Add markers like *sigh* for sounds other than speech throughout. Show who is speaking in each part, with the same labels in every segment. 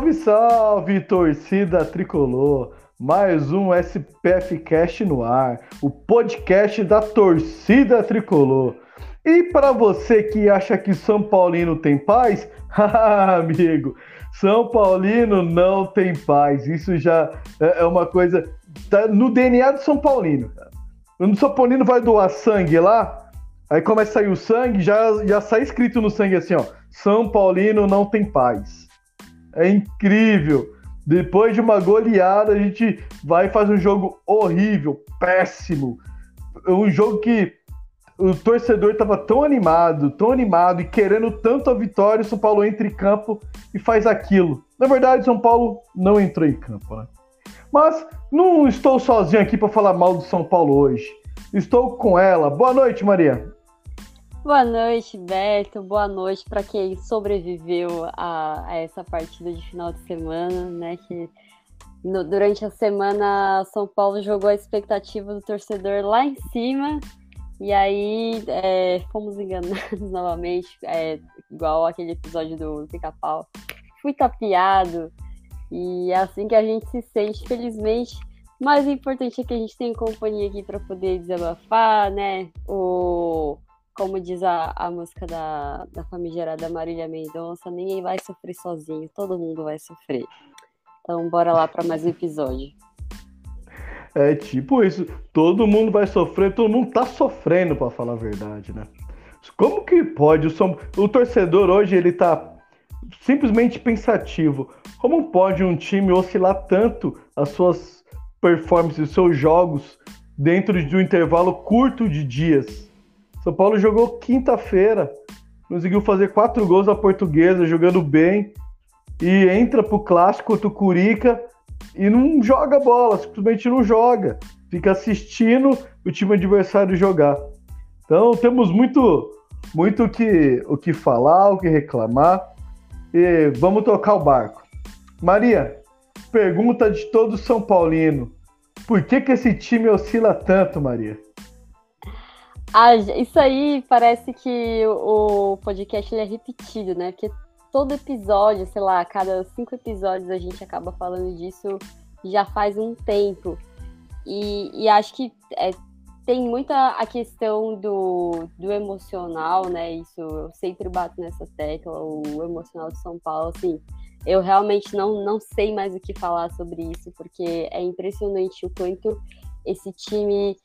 Speaker 1: Salve, salve, torcida tricolor! Mais um SPF Cast no ar, o podcast da torcida tricolor. E para você que acha que São Paulino tem paz, *laughs* amigo, São Paulino não tem paz. Isso já é, é uma coisa tá no DNA do São Paulino. O São Paulino vai doar sangue lá, aí começa a sair o sangue, já, já sai escrito no sangue assim, ó: São Paulino não tem paz. É incrível. Depois de uma goleada, a gente vai e faz um jogo horrível, péssimo. Um jogo que o torcedor estava tão animado, tão animado e querendo tanto a vitória, o São Paulo entra em campo e faz aquilo. Na verdade, São Paulo não entrou em campo, né? Mas não estou sozinho aqui para falar mal do São Paulo hoje. Estou com ela. Boa noite, Maria.
Speaker 2: Boa noite, Beto. Boa noite para quem sobreviveu a, a, essa partida de final de semana, né? Que no, durante a semana São Paulo jogou a expectativa do torcedor lá em cima e aí é, fomos enganados *laughs* novamente, é, igual aquele episódio do Pica-Pau. Fui tapeado e é assim que a gente se sente, felizmente. Mas o importante é que a gente tem companhia aqui para poder desabafar, né? O como diz a, a música da, da famigerada Marília Mendonça, ninguém vai sofrer sozinho, todo mundo vai sofrer. Então, bora lá para mais um episódio.
Speaker 1: É tipo isso, todo mundo vai sofrer, todo mundo tá sofrendo, para falar a verdade, né? Como que pode o, som... o torcedor hoje ele tá simplesmente pensativo? Como pode um time oscilar tanto as suas performances, os seus jogos dentro de um intervalo curto de dias? São Paulo jogou quinta-feira, conseguiu fazer quatro gols na portuguesa, jogando bem, e entra pro clássico do Curica e não joga bola, simplesmente não joga. Fica assistindo o time adversário jogar. Então temos muito muito que, o que falar, o que reclamar. E vamos tocar o barco. Maria, pergunta de todo São Paulino. Por que, que esse time oscila tanto, Maria?
Speaker 2: Ah, isso aí parece que o podcast é repetido, né? Porque todo episódio, sei lá, cada cinco episódios a gente acaba falando disso já faz um tempo. E, e acho que é, tem muita a questão do, do emocional, né? Isso eu sempre bato nessa tecla, o emocional de São Paulo, assim. Eu realmente não, não sei mais o que falar sobre isso, porque é impressionante o quanto esse time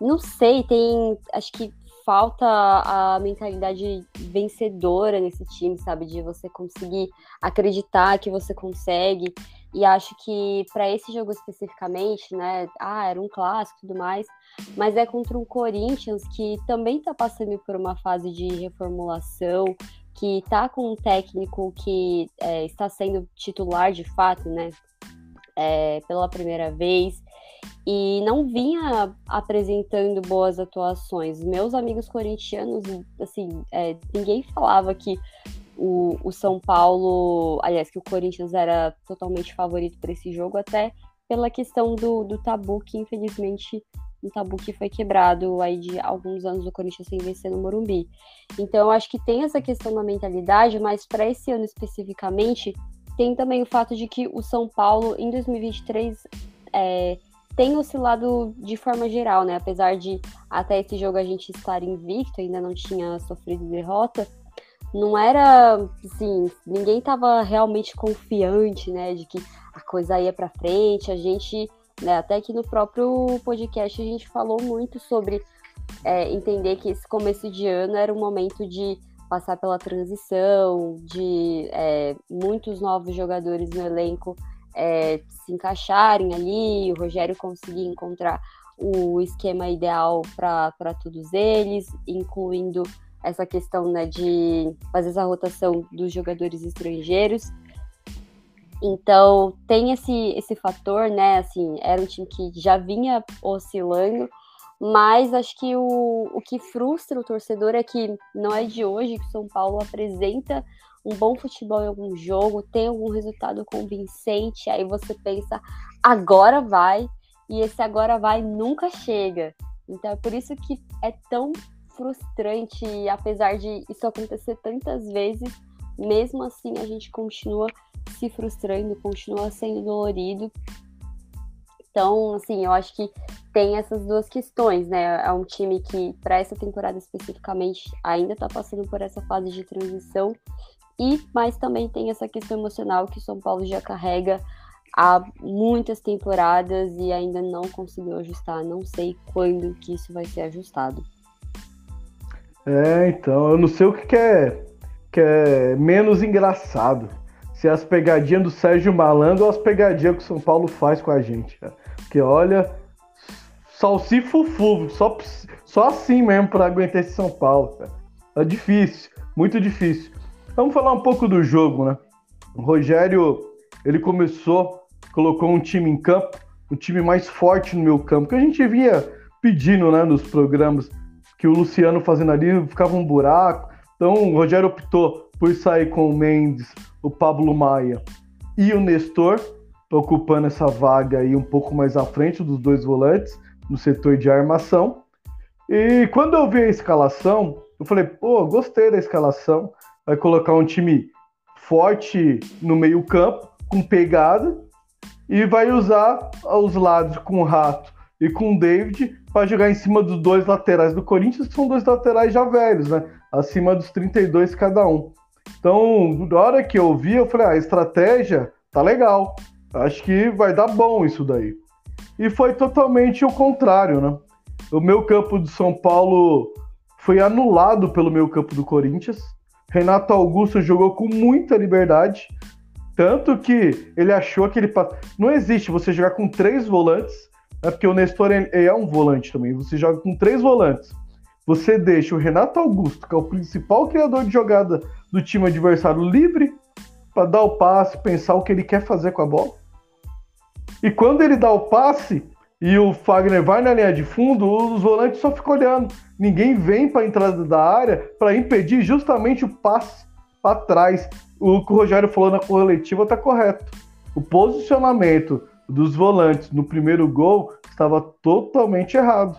Speaker 2: não sei, tem. Acho que falta a mentalidade vencedora nesse time, sabe? De você conseguir acreditar que você consegue. E acho que para esse jogo especificamente, né? Ah, era um clássico e tudo mais. Mas é contra um Corinthians que também está passando por uma fase de reformulação, que está com um técnico que é, está sendo titular de fato, né? É, pela primeira vez e não vinha apresentando boas atuações. Meus amigos corintianos, assim, é, ninguém falava que o, o, São Paulo, aliás, que o Corinthians era totalmente favorito para esse jogo, até pela questão do, do tabu, que infelizmente um tabu que foi quebrado aí de alguns anos o Corinthians sem vencer no Morumbi. Então, eu acho que tem essa questão da mentalidade, mas para esse ano especificamente, tem também o fato de que o São Paulo, em 2023, é, tem oscilado de forma geral, né? Apesar de até esse jogo a gente estar invicto, ainda não tinha sofrido derrota, não era assim, ninguém estava realmente confiante, né, de que a coisa ia para frente. A gente, né, até que no próprio podcast a gente falou muito sobre é, entender que esse começo de ano era um momento de passar pela transição, de é, muitos novos jogadores no elenco é, se encaixarem ali, o Rogério conseguir encontrar o esquema ideal para todos eles, incluindo essa questão né, de fazer essa rotação dos jogadores estrangeiros. Então tem esse, esse fator, né? Assim, era um time que já vinha oscilando, mas acho que o, o que frustra o torcedor é que não é de hoje que o São Paulo apresenta um bom futebol em algum jogo, tem algum resultado convincente, aí você pensa, agora vai, e esse agora vai nunca chega. Então é por isso que é tão frustrante, apesar de isso acontecer tantas vezes, mesmo assim a gente continua se frustrando, continua sendo dolorido. Então, assim, eu acho que tem essas duas questões, né? É um time que, para essa temporada especificamente, ainda está passando por essa fase de transição, e mas também tem essa questão emocional que o São Paulo já carrega há muitas temporadas e ainda não conseguiu ajustar. Não sei quando que isso vai ser ajustado.
Speaker 1: É, então, eu não sei o que, é, que é menos engraçado. Se é as pegadinhas do Sérgio Malandro ou as pegadinhas que o São Paulo faz com a gente, cara. Porque olha, salsifufu, só, só assim mesmo para aguentar esse São Paulo, cara. É difícil, muito difícil. Vamos falar um pouco do jogo, né? O Rogério, ele começou, colocou um time em campo, o um time mais forte no meu campo, que a gente via pedindo, né, nos programas que o Luciano fazendo ali ficava um buraco. Então o Rogério optou por sair com o Mendes, o Pablo Maia e o Nestor, ocupando essa vaga aí um pouco mais à frente dos dois volantes, no setor de armação. E quando eu vi a escalação, eu falei, pô, gostei da escalação. Vai colocar um time forte no meio-campo, com pegada, e vai usar os lados com o Rato e com o David para jogar em cima dos dois laterais do Corinthians, que são dois laterais já velhos, né? Acima dos 32 cada um. Então, na hora que eu vi, eu falei, ah, a estratégia tá legal. Acho que vai dar bom isso daí. E foi totalmente o contrário, né? O meu campo de São Paulo foi anulado pelo meu campo do Corinthians. Renato Augusto jogou com muita liberdade, tanto que ele achou que ele não existe você jogar com três volantes é porque o Nestor é um volante também. Você joga com três volantes. Você deixa o Renato Augusto, que é o principal criador de jogada do time adversário, livre para dar o passe, pensar o que ele quer fazer com a bola. E quando ele dá o passe e o Fagner vai na linha de fundo, os volantes só ficam olhando. Ninguém vem para a entrada da área para impedir justamente o passe para trás. O que o Rogério falou na coletiva está correto. O posicionamento dos volantes no primeiro gol estava totalmente errado.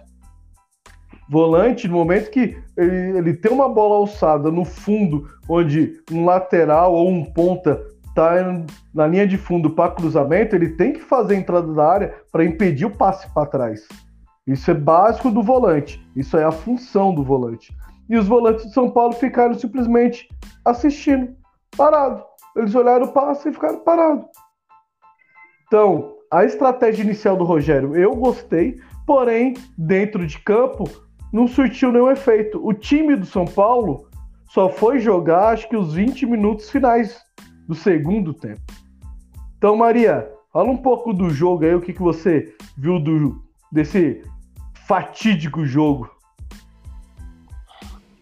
Speaker 1: Volante, no momento que ele, ele tem uma bola alçada no fundo, onde um lateral ou um ponta está na linha de fundo para cruzamento, ele tem que fazer a entrada da área para impedir o passe para trás. Isso é básico do volante. Isso é a função do volante. E os volantes de São Paulo ficaram simplesmente assistindo, parado. Eles olharam o passe e ficaram parados. Então, a estratégia inicial do Rogério eu gostei, porém, dentro de campo, não surtiu nenhum efeito. O time do São Paulo só foi jogar, acho que os 20 minutos finais do segundo tempo. Então, Maria, fala um pouco do jogo aí, o que, que você viu do, desse fatídico jogo.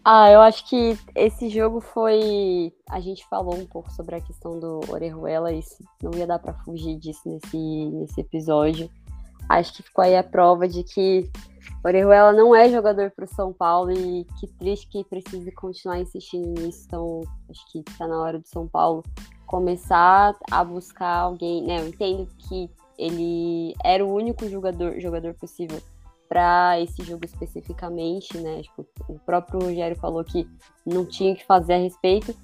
Speaker 2: Ah, eu acho que esse jogo foi. A gente falou um pouco sobre a questão do Orejuela, e não ia dar para fugir disso nesse, nesse episódio. Acho que ficou aí a prova de que Orejuela não é jogador para o São Paulo e que triste que precise continuar insistindo nisso. Então, acho que está na hora do São Paulo começar a buscar alguém. Né? Eu entendo que ele era o único jogador, jogador possível para esse jogo especificamente, né? Tipo, o próprio Rogério falou que não tinha que fazer a respeito,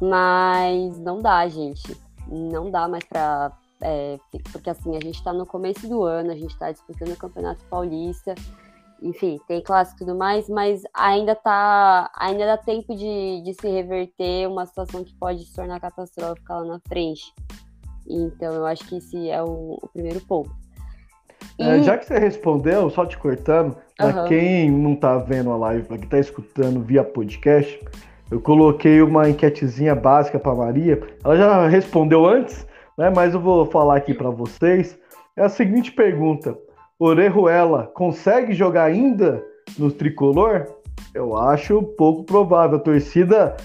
Speaker 2: mas não dá, gente. Não dá mais para. É, porque assim, a gente está no começo do ano, a gente está disputando o Campeonato Paulista, enfim, tem clássico e tudo mais, mas ainda tá. Ainda dá tempo de, de se reverter uma situação que pode se tornar catastrófica lá na frente. Então, eu acho que esse é o, o primeiro ponto.
Speaker 1: É, já que você respondeu, só te cortando, para uhum. quem não tá vendo a live, para quem tá escutando via podcast, eu coloquei uma enquetezinha básica para Maria. Ela já respondeu antes, né? Mas eu vou falar aqui para vocês. É a seguinte pergunta: Orejuela consegue jogar ainda no tricolor? Eu acho pouco provável. A torcida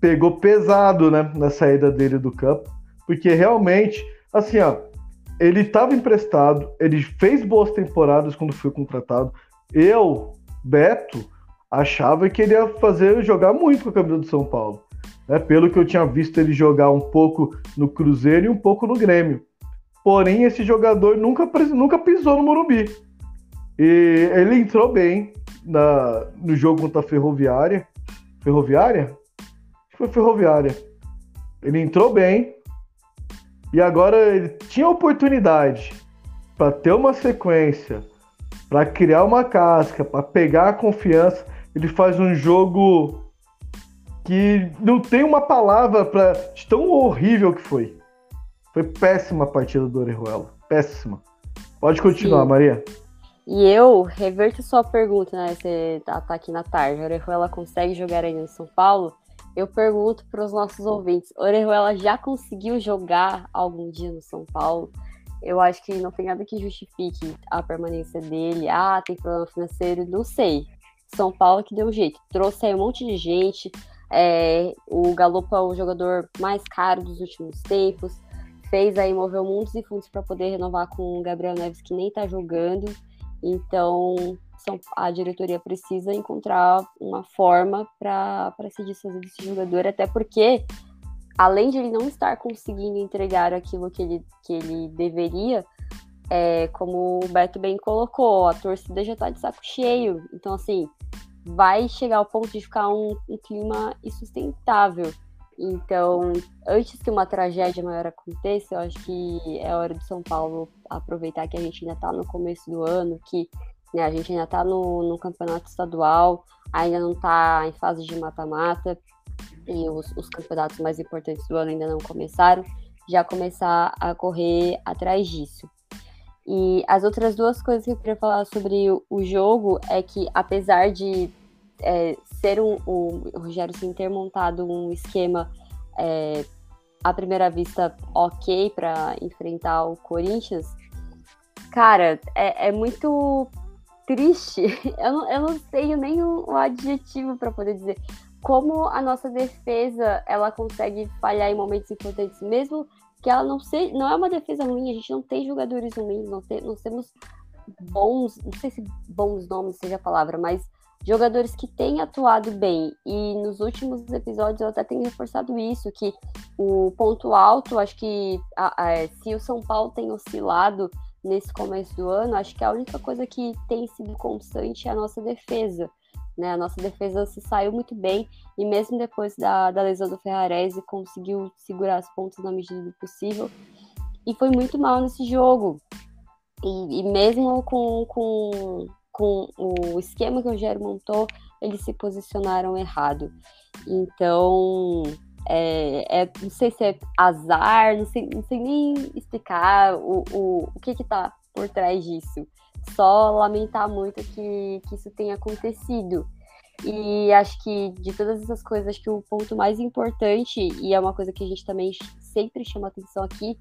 Speaker 1: pegou pesado, né, na saída dele do campo, porque realmente, assim, ó, ele estava emprestado, ele fez boas temporadas quando foi contratado. Eu, Beto, achava que ele ia fazer jogar muito com a camisa do São Paulo. Né? Pelo que eu tinha visto ele jogar um pouco no Cruzeiro e um pouco no Grêmio. Porém, esse jogador nunca, nunca pisou no Morumbi. E ele entrou bem na, no jogo contra a Ferroviária. Ferroviária? Foi Ferroviária. Ele entrou bem. E agora ele tinha oportunidade para ter uma sequência, para criar uma casca, para pegar a confiança. Ele faz um jogo que não tem uma palavra para tão horrível que foi. Foi péssima a partida do Orejuela. Péssima. Pode continuar, Sim. Maria.
Speaker 2: E eu reverto sua pergunta, né? Você tá, tá aqui na tarde. Orejuela consegue jogar ainda no São Paulo? Eu pergunto para os nossos ouvintes: Orejuela já conseguiu jogar algum dia no São Paulo? Eu acho que não tem nada que justifique a permanência dele. Ah, tem problema financeiro, não sei. São Paulo que deu jeito. Trouxe aí um monte de gente. É, o Galopo é o jogador mais caro dos últimos tempos. Fez aí, moveu mundos e fundos para poder renovar com o Gabriel Neves, que nem tá jogando. Então, são, a diretoria precisa encontrar uma forma para se desfazer desse jogador, até porque, além de ele não estar conseguindo entregar aquilo que ele, que ele deveria, é, como o Beto bem colocou, a torcida já está de saco cheio. Então, assim, vai chegar ao ponto de ficar um, um clima insustentável. Então, antes que uma tragédia maior aconteça, eu acho que é hora do São Paulo aproveitar que a gente ainda está no começo do ano, que né, a gente ainda está no, no, campeonato estadual, ainda não está em fase de mata-mata, e os, os, campeonatos mais importantes do ano ainda não começaram, já começar a correr atrás disso. E as outras duas coisas que eu queria falar sobre o, o jogo é que, apesar de é, ser um, o Rogério Sim ter montado um esquema é, à primeira vista ok para enfrentar o Corinthians, cara, é, é muito triste. *laughs* Eu não, eu não tenho nem um, um adjetivo para poder dizer como a nossa defesa ela consegue falhar em momentos importantes, mesmo que ela não seja, não é uma defesa ruim, a gente não tem jogadores ruins, não, não temos bons, não sei se bons nomes seja a palavra, mas jogadores que têm atuado bem. E nos últimos episódios eu até tenho reforçado isso, que o ponto alto, acho que a, a, se o São Paulo tem oscilado nesse começo do ano, acho que a única coisa que tem sido constante é a nossa defesa. Né? A nossa defesa se saiu muito bem e mesmo depois da, da lesão do Ferrarese conseguiu segurar as pontas na medida do possível e foi muito mal nesse jogo. E, e mesmo com, com com o esquema que o Rogério montou, eles se posicionaram errado. Então, é, é, não sei se é azar, não sei, não sei nem explicar o, o, o que está por trás disso. Só lamentar muito que, que isso tenha acontecido. E acho que de todas essas coisas, acho que o ponto mais importante, e é uma coisa que a gente também sempre chama atenção aqui,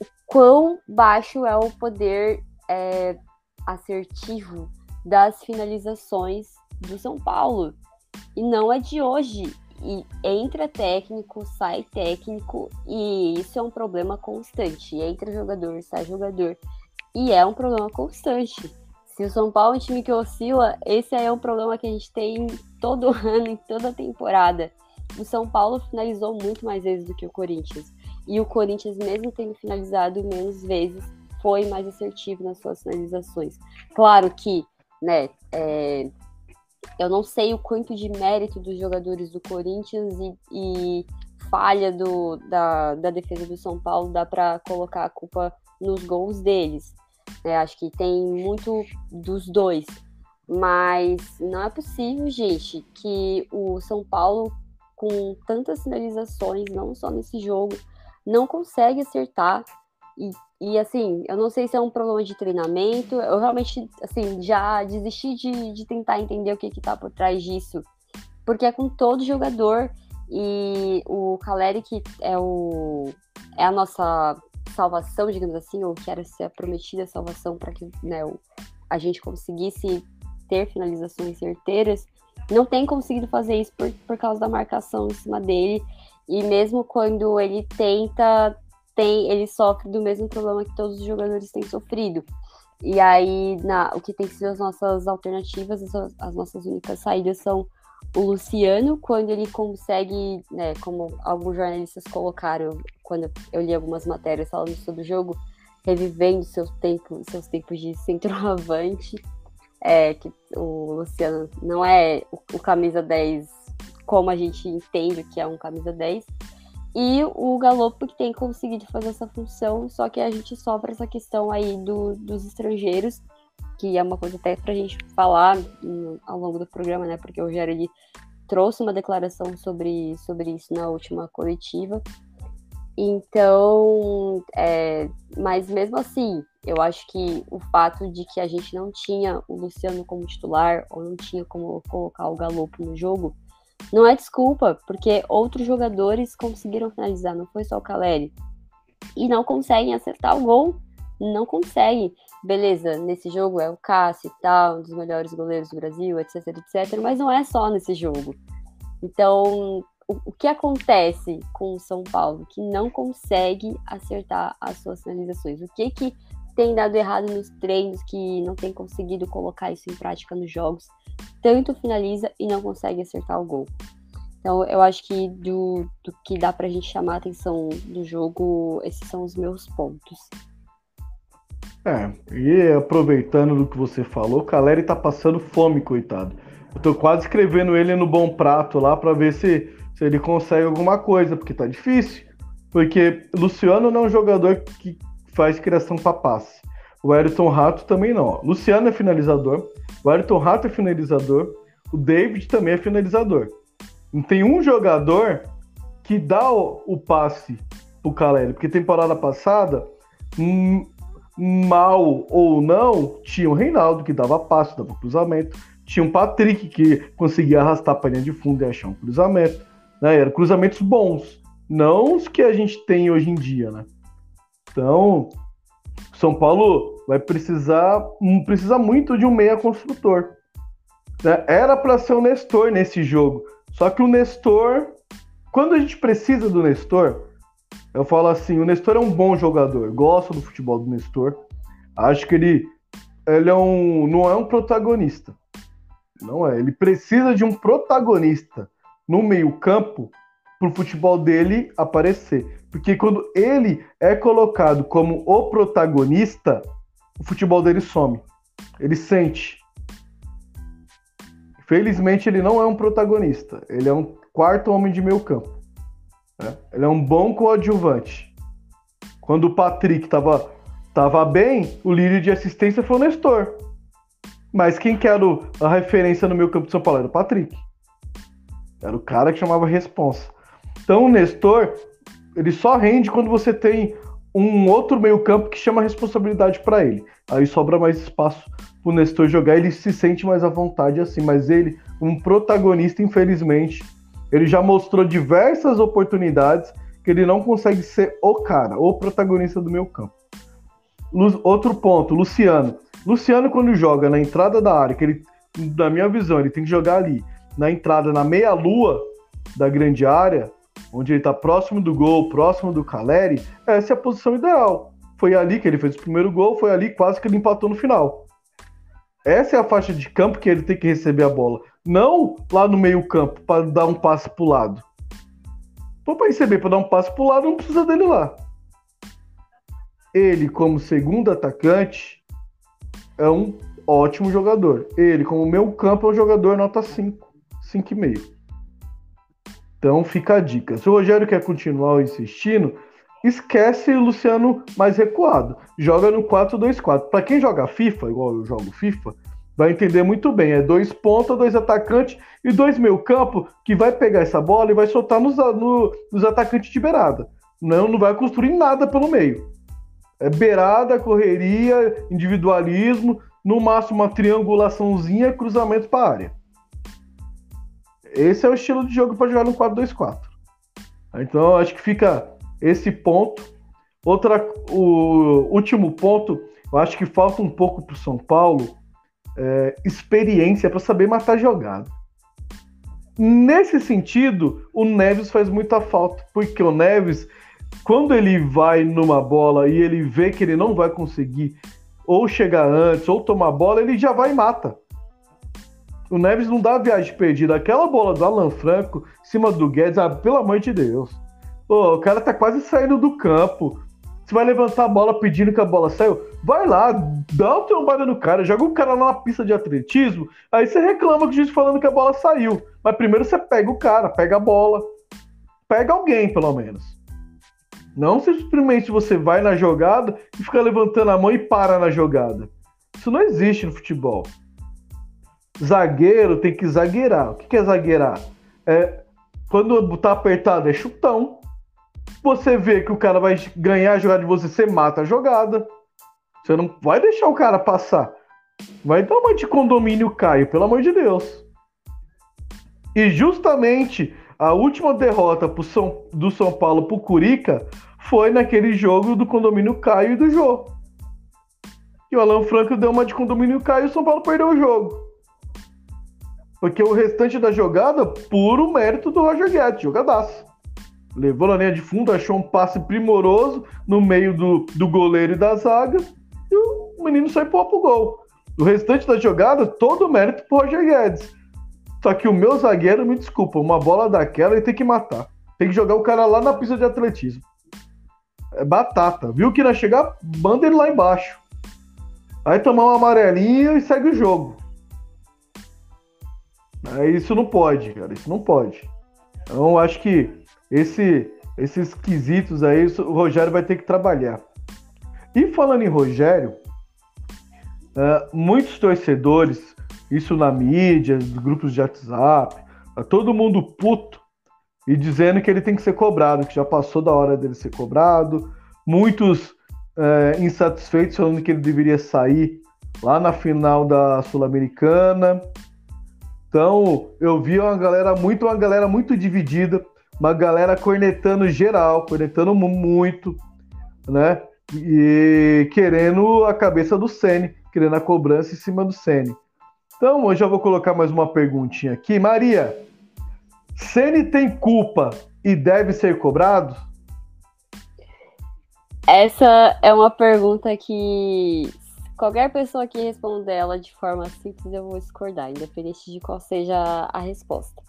Speaker 2: o quão baixo é o poder é, assertivo das finalizações do São Paulo. E não é de hoje. E entra técnico, sai técnico, e isso é um problema constante. Entra jogador, sai jogador. E é um problema constante. Se o São Paulo é um time que oscila, esse é um problema que a gente tem todo *laughs* ano, em toda temporada. O São Paulo finalizou muito mais vezes do que o Corinthians. E o Corinthians, mesmo tendo finalizado menos vezes, foi mais assertivo nas suas finalizações. Claro que né? É, eu não sei o quanto de mérito dos jogadores do Corinthians e, e falha do, da, da defesa do São Paulo dá para colocar a culpa nos gols deles. É, acho que tem muito dos dois. Mas não é possível, gente, que o São Paulo, com tantas sinalizações, não só nesse jogo, não consegue acertar e e assim, eu não sei se é um problema de treinamento, eu realmente, assim, já desisti de, de tentar entender o que que tá por trás disso. Porque é com todo jogador e o Caleri que é o é a nossa salvação, digamos assim, ou que era ser a prometida salvação para que né, a gente conseguisse ter finalizações certeiras. não tem conseguido fazer isso por, por causa da marcação em cima dele. E mesmo quando ele tenta, tem, ele sofre do mesmo problema que todos os jogadores têm sofrido. E aí, na, o que tem sido as nossas alternativas, as, as nossas únicas saídas são o Luciano, quando ele consegue, né, como alguns jornalistas colocaram, quando eu li algumas matérias falando sobre o jogo, revivendo seus tempos, seus tempos de centroavante, é, que o Luciano não é o, o, camisa 10 como a gente entende que é um camisa 10, e o Galopo que tem conseguido fazer essa função, só que a gente sofre essa questão aí do, dos estrangeiros, que é uma coisa até para a gente falar ao longo do programa, né? Porque o Rogério ele trouxe uma declaração sobre, sobre isso na última coletiva. Então, é, mas mesmo assim, eu acho que o fato de que a gente não tinha o Luciano como titular ou não tinha como colocar o Galopo no jogo, não é desculpa, porque outros jogadores conseguiram finalizar, não foi só o Caleri. E não conseguem acertar o gol, não conseguem beleza, nesse jogo é o Cássio e tal, um dos melhores goleiros do Brasil, etc, etc, mas não é só nesse jogo. Então, o, o que acontece com o São Paulo que não consegue acertar as suas finalizações? O que que tem dado errado nos treinos que não tem conseguido colocar isso em prática nos jogos? Tanto finaliza e não consegue acertar o gol. Então, eu acho que do, do que dá pra gente chamar a atenção do jogo, esses são os meus pontos.
Speaker 1: É, e aproveitando do que você falou, o Caleri tá passando fome, coitado. Eu tô quase escrevendo ele no bom prato lá para ver se, se ele consegue alguma coisa, porque tá difícil. Porque Luciano não é um jogador que faz criação para passe. O Ayrton Rato também não. Luciano é finalizador, o Ayrton Rato é finalizador, o David também é finalizador. Não tem um jogador que dá o, o passe pro Caleri, porque temporada passada hum, mal ou não, tinha o Reinaldo que dava passo, dava cruzamento, tinha o Patrick que conseguia arrastar a linha de fundo e achar um cruzamento. Né? Eram cruzamentos bons, não os que a gente tem hoje em dia, né? Então, São Paulo vai precisar, hum, precisa muito de um meia construtor. Né? Era para ser o Nestor nesse jogo, só que o Nestor, quando a gente precisa do Nestor, eu falo assim, o Nestor é um bom jogador, gosto do futebol do Nestor. Acho que ele, ele é um, não é um protagonista. Não é. Ele precisa de um protagonista no meio-campo para o futebol dele aparecer. Porque quando ele é colocado como o protagonista, o futebol dele some. Ele sente. Felizmente ele não é um protagonista. Ele é um quarto homem de meio campo. Né? Ele é um bom coadjuvante. Quando o Patrick estava tava bem, o líder de assistência foi o Nestor. Mas quem que era a referência no meu campo de São Paulo? Era o Patrick. Era o cara que chamava responsa. Então o Nestor, ele só rende quando você tem um outro meio campo que chama responsabilidade para ele. Aí sobra mais espaço pro Nestor jogar, ele se sente mais à vontade assim. Mas ele, um protagonista, infelizmente, ele já mostrou diversas oportunidades que ele não consegue ser o cara, o protagonista do meu campo. Outro ponto, Luciano. Luciano, quando joga na entrada da área, que ele, na minha visão, ele tem que jogar ali, na entrada, na meia-lua da grande área, onde ele está próximo do gol, próximo do Caleri, essa é a posição ideal. Foi ali que ele fez o primeiro gol, foi ali quase que ele empatou no final. Essa é a faixa de campo que ele tem que receber a bola. Não lá no meio-campo para dar um passe pro lado. Pô, para receber para dar um passe pro lado, não precisa dele lá. Ele, como segundo atacante, é um ótimo jogador. Ele, como meio campo, é um jogador nota 5, 5,5. Então fica a dica. Se o Rogério quer continuar insistindo, esquece o Luciano mais recuado. Joga no 4-2-4. Para quem joga FIFA, igual eu jogo FIFA, vai entender muito bem. É dois pontas, dois atacantes e dois meio campo que vai pegar essa bola e vai soltar nos, no, nos atacantes de beirada. Não, não vai construir nada pelo meio. É beirada, correria, individualismo, no máximo uma triangulaçãozinha, cruzamento para área. Esse é o estilo de jogo para jogar no 4-2-4. Então, acho que fica esse ponto. Outra, o último ponto, eu acho que falta um pouco para o São Paulo é, experiência para saber matar jogada. nesse sentido, o Neves faz muita falta, porque o Neves, quando ele vai numa bola e ele vê que ele não vai conseguir ou chegar antes ou tomar bola, ele já vai e mata. O Neves não dá viagem perdida. Aquela bola do Alan Franco em cima do Guedes, ah, pelo amor de Deus. O cara tá quase saindo do campo. Você vai levantar a bola pedindo que a bola saiu? Vai lá, dá uma trombada no cara, joga o cara lá na pista de atletismo, aí você reclama com o juiz falando que a bola saiu. Mas primeiro você pega o cara, pega a bola. Pega alguém, pelo menos. Não simplesmente você vai na jogada e fica levantando a mão e para na jogada. Isso não existe no futebol. Zagueiro tem que zagueirar. O que é zagueirar? É, quando tá apertado é chutão. Você vê que o cara vai ganhar a jogada de você, você mata a jogada. Você não vai deixar o cara passar. Vai dar uma de condomínio Caio, pelo amor de Deus. E justamente a última derrota São, do São Paulo pro Curica foi naquele jogo do condomínio Caio e do Jô. E o Alan Franco deu uma de condomínio Caio e o São Paulo perdeu o jogo. Porque o restante da jogada, puro mérito do Roger Guedes, jogadaço. Levou na linha de fundo, achou um passe primoroso no meio do, do goleiro e da zaga, e o menino saiu pro gol. O restante da jogada, todo o mérito pro Roger Guedes. Só que o meu zagueiro, me desculpa, uma bola daquela ele tem que matar. Tem que jogar o cara lá na pista de atletismo. É batata. Viu que na chegar, manda ele lá embaixo. Aí tomar um amarelinho e segue o jogo. Isso não pode, cara. Isso não pode. Então, acho que esse, esses quesitos aí, o Rogério vai ter que trabalhar. E falando em Rogério, uh, muitos torcedores, isso na mídia, grupos de WhatsApp, tá todo mundo puto e dizendo que ele tem que ser cobrado, que já passou da hora dele ser cobrado. Muitos uh, insatisfeitos falando que ele deveria sair lá na final da Sul-Americana. Então, eu vi uma galera muito, uma galera muito dividida, uma galera cornetando geral, cornetando muito, né? E querendo a cabeça do Sene, querendo a cobrança em cima do Sene. Então, hoje eu vou colocar mais uma perguntinha aqui. Maria, Sene tem culpa e deve ser cobrado?
Speaker 2: Essa é uma pergunta que Qualquer pessoa que responder ela de forma simples, eu vou discordar, independente de qual seja a resposta.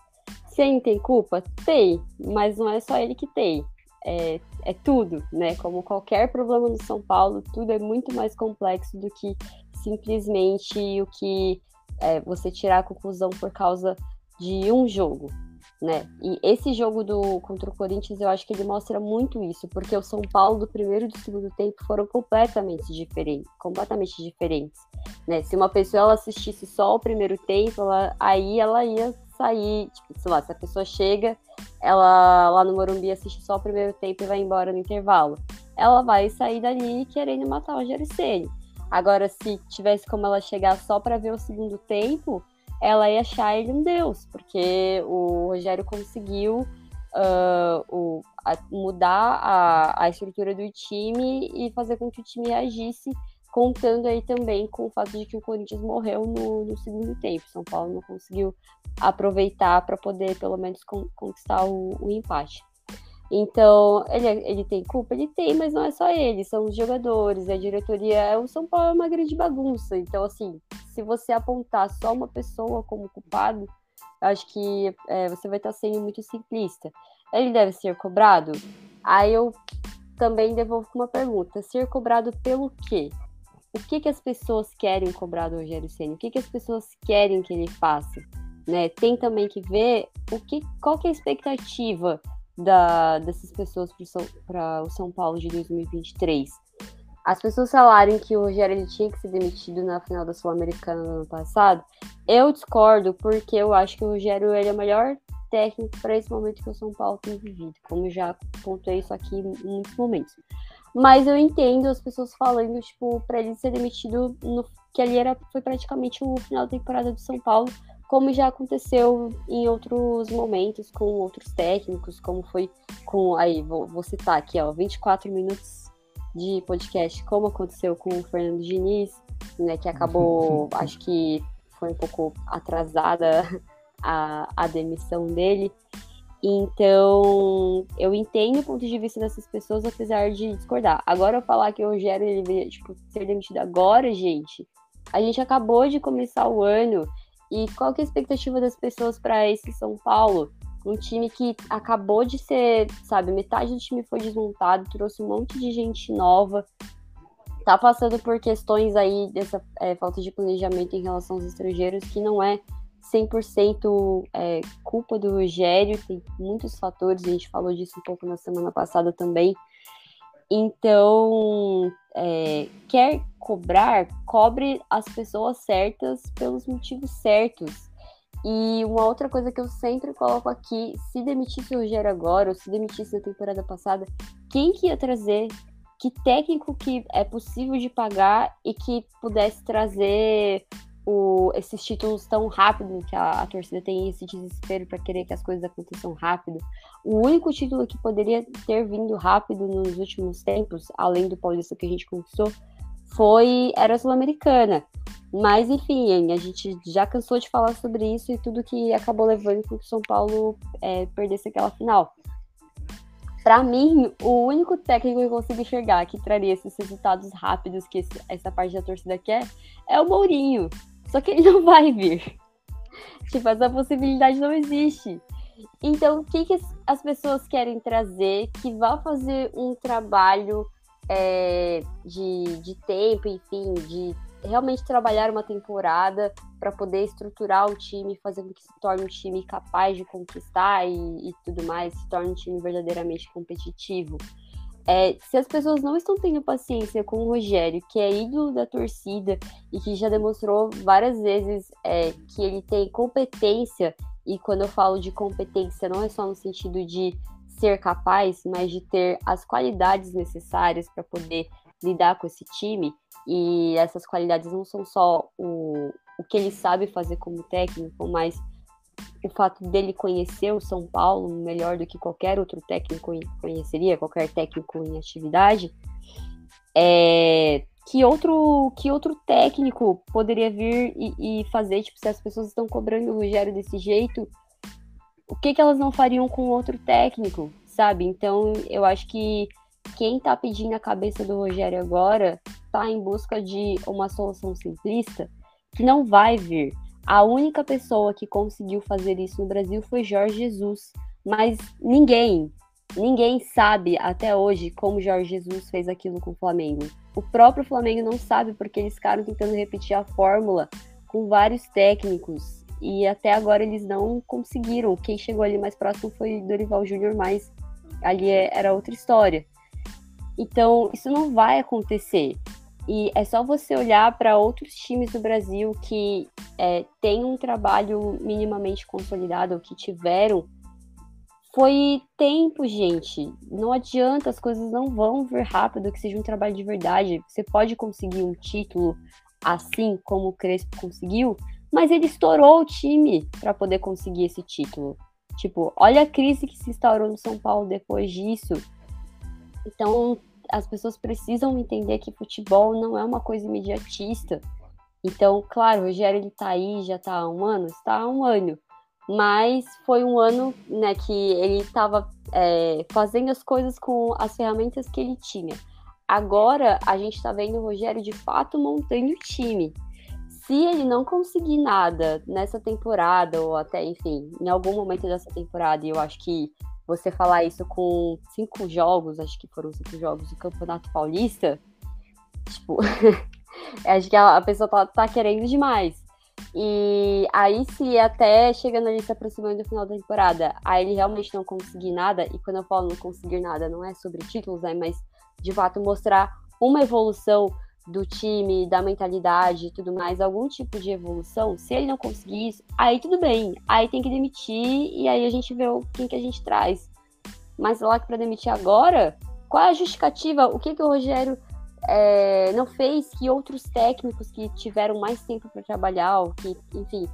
Speaker 2: Ele tem culpa? Tem, mas não é só ele que tem. É, é tudo, né? Como qualquer problema no São Paulo, tudo é muito mais complexo do que simplesmente o que é, você tirar a conclusão por causa de um jogo né? E esse jogo do contra o Corinthians, eu acho que ele mostra muito isso, porque o São Paulo do primeiro e do segundo tempo foram completamente diferentes, completamente diferentes, né? Se uma pessoa ela assistisse só o primeiro tempo, ela, aí ela ia sair, tipo, sei lá, se a pessoa chega, ela lá no Morumbi assiste só o primeiro tempo e vai embora no intervalo, ela vai sair dali querendo matar o Jericene. Agora, se tivesse como ela chegar só para ver o segundo tempo, ela ia achar ele um deus, porque o Rogério conseguiu uh, o, a, mudar a, a estrutura do time e fazer com que o time reagisse, contando aí também com o fato de que o Corinthians morreu no, no segundo tempo. São Paulo não conseguiu aproveitar para poder pelo menos con conquistar o, o empate. Então, ele, ele tem culpa? Ele tem, mas não é só ele, são os jogadores, a diretoria. O São Paulo é uma grande bagunça. Então, assim, se você apontar só uma pessoa como culpado, acho que é, você vai estar sendo muito simplista. Ele deve ser cobrado? Aí eu também devolvo uma pergunta: ser cobrado pelo quê? O que, que as pessoas querem cobrar do Rogério Senna? O que, que as pessoas querem que ele faça? Né? Tem também que ver o que, qual que é a expectativa da, dessas pessoas para o São Paulo de 2023. As pessoas falarem que o Rogério ele tinha que ser demitido na final da Sul-Americana no ano passado, eu discordo, porque eu acho que o Rogério ele é o melhor técnico para esse momento que o São Paulo tem vivido, como já contei isso aqui em muitos momentos. Mas eu entendo as pessoas falando, tipo, para ele ser demitido, no, que ali era, foi praticamente o final da temporada do São Paulo, como já aconteceu em outros momentos com outros técnicos, como foi com. Aí, vou, vou citar aqui, ó, 24 minutos de podcast, como aconteceu com o Fernando Diniz, né, que acabou, *laughs* acho que foi um pouco atrasada a, a demissão dele. Então, eu entendo o ponto de vista dessas pessoas, apesar de discordar. Agora, falar que o Rogério deveria tipo, ser demitido agora, gente, a gente acabou de começar o ano e qual que é a expectativa das pessoas para esse São Paulo? Um time que acabou de ser, sabe, metade do time foi desmontado, trouxe um monte de gente nova, tá passando por questões aí dessa é, falta de planejamento em relação aos estrangeiros, que não é 100% é, culpa do Rogério, tem muitos fatores, a gente falou disso um pouco na semana passada também. Então, é, quer cobrar, cobre as pessoas certas pelos motivos certos. E uma outra coisa que eu sempre coloco aqui, se demitisse o Rogério agora, ou se demitisse na temporada passada, quem que ia trazer? Que técnico que é possível de pagar e que pudesse trazer o, esses títulos tão rápido, que a, a torcida tem esse desespero para querer que as coisas aconteçam rápido. O único título que poderia ter vindo rápido nos últimos tempos, além do Paulista que a gente conquistou, foi era a Sul-Americana. Mas enfim, a gente já cansou de falar sobre isso e tudo que acabou levando para que o São Paulo é, perdesse aquela final. Para mim, o único técnico que eu consigo enxergar que traria esses resultados rápidos que essa parte da torcida quer é o Mourinho. Só que ele não vai vir. *laughs* Tipo, essa possibilidade não existe. Então, o que, que as pessoas querem trazer que vá fazer um trabalho é, de, de tempo, enfim, de realmente trabalhar uma temporada para poder estruturar o time, fazer com que se torne um time capaz de conquistar e, e tudo mais, se torne um time verdadeiramente competitivo. É, se as pessoas não estão tendo paciência com o Rogério, que é ídolo da torcida e que já demonstrou várias vezes é, que ele tem competência, e quando eu falo de competência, não é só no sentido de ser capaz, mas de ter as qualidades necessárias para poder lidar com esse time, e essas qualidades não são só o, o que ele sabe fazer como técnico, mas o fato dele conhecer o São Paulo melhor do que qualquer outro técnico conheceria, qualquer técnico em atividade, é, que outro que outro técnico poderia vir e, e, fazer, tipo, se as pessoas estão cobrando o Rogério desse jeito, o que, que elas não fariam com outro técnico, sabe? Então, eu acho que quem tá pedindo a cabeça do Rogério agora tá em busca de uma solução simplista que não vai vir. A única pessoa que conseguiu fazer isso no Brasil foi Jorge Jesus, mas ninguém, ninguém sabe até hoje como Jorge Jesus fez aquilo com o Flamengo. O próprio Flamengo não sabe porque eles ficaram tentando repetir a fórmula com vários técnicos e até agora eles não conseguiram. Quem chegou ali mais próximo foi Dorival Júnior, mas ali é, era outra história. Então, isso não vai acontecer. E é só você olhar para outros times do Brasil que é, têm um trabalho minimamente consolidado, ou que tiveram. Foi tempo, gente. Não adianta, as coisas não vão vir rápido, que seja um trabalho de verdade. Você pode conseguir um título assim como o Crespo conseguiu, mas ele estourou o time para poder conseguir esse título. Tipo, olha a crise que se instaurou no São Paulo depois disso. Então, as pessoas precisam entender que futebol não é uma coisa imediatista. Então, claro, o Rogério ele tá aí, já tá há um ano, está há um ano. Mas foi um ano né, que ele estava é, fazendo as coisas com as ferramentas que ele tinha. Agora a gente está vendo o Rogério de fato montando o time. Se ele não conseguir nada nessa temporada, ou até, enfim, em algum momento dessa temporada, e eu acho que você falar isso com cinco jogos, acho que foram cinco jogos do Campeonato Paulista, tipo, *laughs* acho que a, pessoa tá, tá, querendo demais. E aí, se até chegando ali se aproximando do final da temporada, aí ele realmente não conseguir nada, e quando eu falo não conseguir nada, não é sobre títulos, né, mas de fato mostrar uma evolução do time, da mentalidade e tudo mais, algum tipo de evolução, se ele não conseguir isso, aí tudo bem. Aí tem que demitir e aí a gente vê o quem que a gente traz. Mas lá que para demitir agora, qual é a justificativa? O que que o Rogério é, não fez que outros técnicos que tiveram mais tempo para trabalhar, ou que, enfim,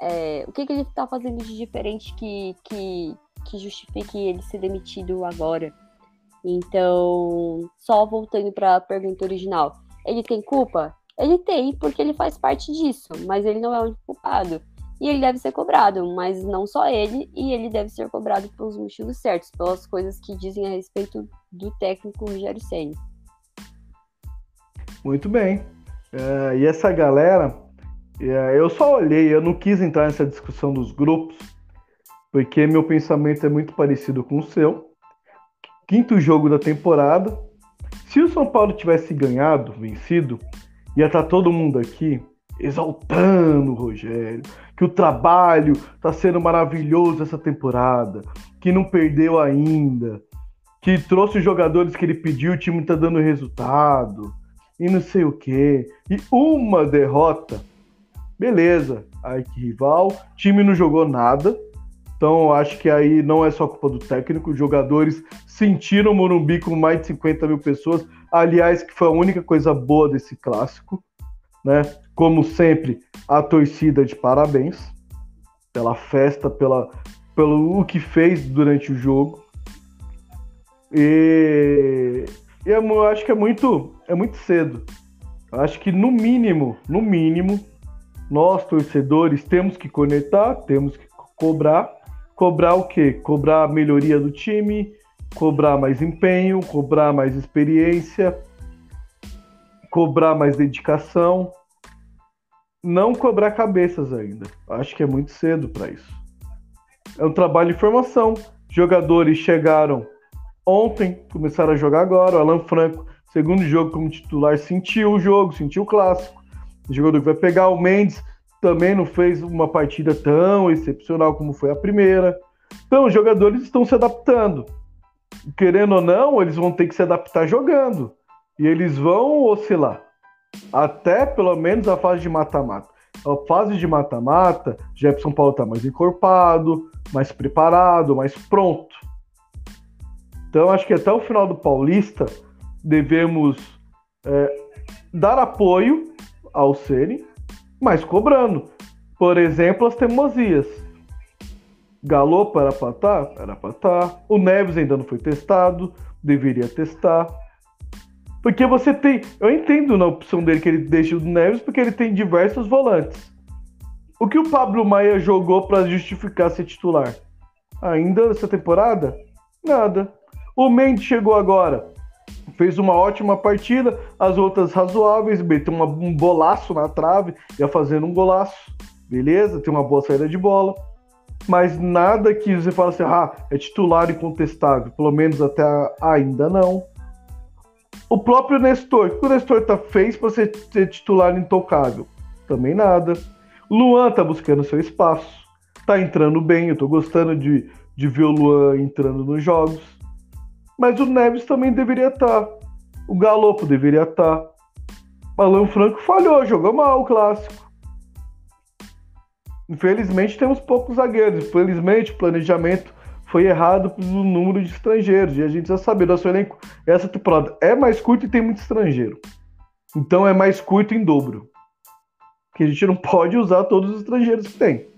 Speaker 2: é, o que que ele está fazendo de diferente que, que, que justifique ele ser demitido agora? Então, só voltando para a pergunta original ele tem culpa? Ele tem, porque ele faz parte disso, mas ele não é o único culpado. e ele deve ser cobrado, mas não só ele, e ele deve ser cobrado pelos motivos certos, pelas coisas que dizem a respeito do técnico Rogério Senna.
Speaker 1: Muito bem. É, e essa galera, é, eu só olhei, eu não quis entrar nessa discussão dos grupos, porque meu pensamento é muito parecido com o seu. Quinto jogo da temporada. Se o São Paulo tivesse ganhado, vencido, ia estar todo mundo aqui exaltando o Rogério, que o trabalho está sendo maravilhoso essa temporada, que não perdeu ainda, que trouxe os jogadores que ele pediu, o time está dando resultado, e não sei o quê. E uma derrota, beleza, aí que rival, time não jogou nada, então acho que aí não é só culpa do técnico, os jogadores sentiram o Morumbi com mais de 50 mil pessoas, aliás, que foi a única coisa boa desse clássico, né? Como sempre, a torcida de parabéns pela festa, pela, pelo o que fez durante o jogo. E, e eu acho que é muito, é muito cedo. Eu acho que no mínimo, no mínimo, nós torcedores temos que conectar, temos que cobrar. Cobrar o quê? Cobrar a melhoria do time, cobrar mais empenho, cobrar mais experiência, cobrar mais dedicação não cobrar cabeças ainda. Acho que é muito cedo para isso. É um trabalho de formação. Jogadores chegaram ontem, começaram a jogar agora. O Alan Franco, segundo jogo como titular, sentiu o jogo, sentiu o clássico. O jogador que vai pegar o Mendes também não fez uma partida tão excepcional como foi a primeira. Então, os jogadores estão se adaptando. Querendo ou não, eles vão ter que se adaptar jogando. E eles vão oscilar até pelo menos a fase de mata-mata. A fase de mata-mata, Jefferson Paulo está mais encorpado, mais preparado, mais pronto. Então acho que até o final do Paulista devemos é, dar apoio ao Ceni, mas cobrando. Por exemplo, as teimosias. Era para estar? Tá? Era para estar. Tá. O Neves ainda não foi testado, deveria testar. Porque você tem. Eu entendo na opção dele que ele deixa o Neves, porque ele tem diversos volantes. O que o Pablo Maia jogou para justificar ser titular? Ainda nessa temporada? Nada. O Mendes chegou agora, fez uma ótima partida, as outras razoáveis, meteu uma, um bolaço na trave, ia fazendo um golaço, beleza, tem uma boa saída de bola, mas nada que você fala assim, ah, é titular incontestável, pelo menos até ainda não. O próprio Nestor, o que o Nestor tá, fez para ser, ser titular intocável? Também nada. Luan tá buscando seu espaço, tá entrando bem, eu tô gostando de, de ver o Luan entrando nos jogos. Mas o Neves também deveria estar. Tá. O Galopo deveria estar. Tá. Alan Franco falhou, jogou mal o clássico. Infelizmente temos poucos zagueiros. Infelizmente o planejamento foi errado pelo número de estrangeiros. E a gente já sabe, nosso elenco, essa temporada é mais curto e tem muito estrangeiro. Então é mais curto em dobro. Que a gente não *laughs* pode usar todos os estrangeiros que tem.